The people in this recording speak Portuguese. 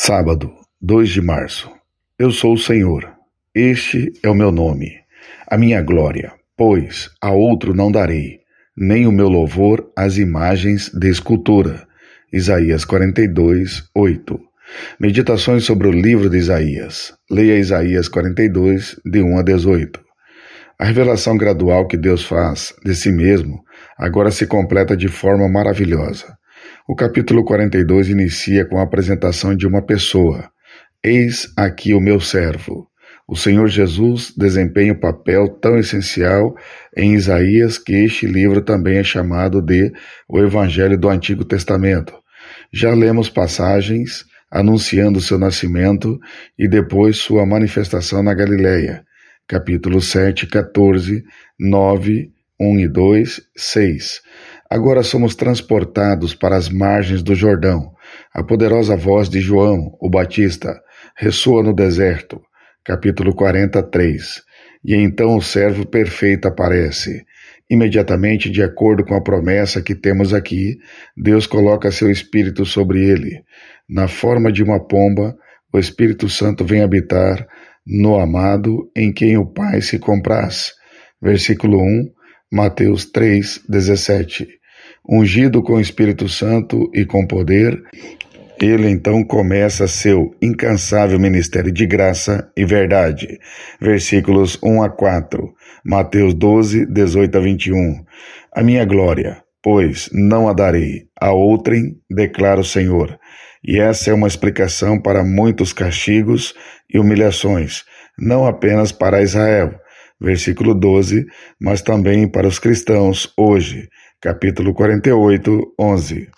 Sábado, 2 de março. Eu sou o Senhor. Este é o meu nome, a minha glória, pois a outro não darei, nem o meu louvor às imagens de escultura. Isaías 42, 8. Meditações sobre o livro de Isaías. Leia Isaías 42, de 1 a 18. A revelação gradual que Deus faz de si mesmo agora se completa de forma maravilhosa. O capítulo 42 inicia com a apresentação de uma pessoa. Eis aqui o meu servo. O Senhor Jesus desempenha um papel tão essencial em Isaías que este livro também é chamado de o Evangelho do Antigo Testamento. Já lemos passagens anunciando seu nascimento e depois sua manifestação na Galileia. Capítulo 7, 14, 9, 1 e 2, 6. Agora somos transportados para as margens do Jordão. A poderosa voz de João, o Batista, ressoa no deserto. Capítulo 43. E então o servo perfeito aparece. Imediatamente, de acordo com a promessa que temos aqui, Deus coloca seu Espírito sobre ele. Na forma de uma pomba, o Espírito Santo vem habitar no amado em quem o Pai se compraz. Versículo 1, Mateus 3, 17 ungido com o Espírito Santo e com poder, ele então começa seu incansável ministério de graça e verdade. Versículos 1 a 4, Mateus 12, 18 a 21. A minha glória, pois, não a darei, a outrem, declara o Senhor. E essa é uma explicação para muitos castigos e humilhações, não apenas para Israel, versículo 12, mas também para os cristãos hoje capítulo 48, 11.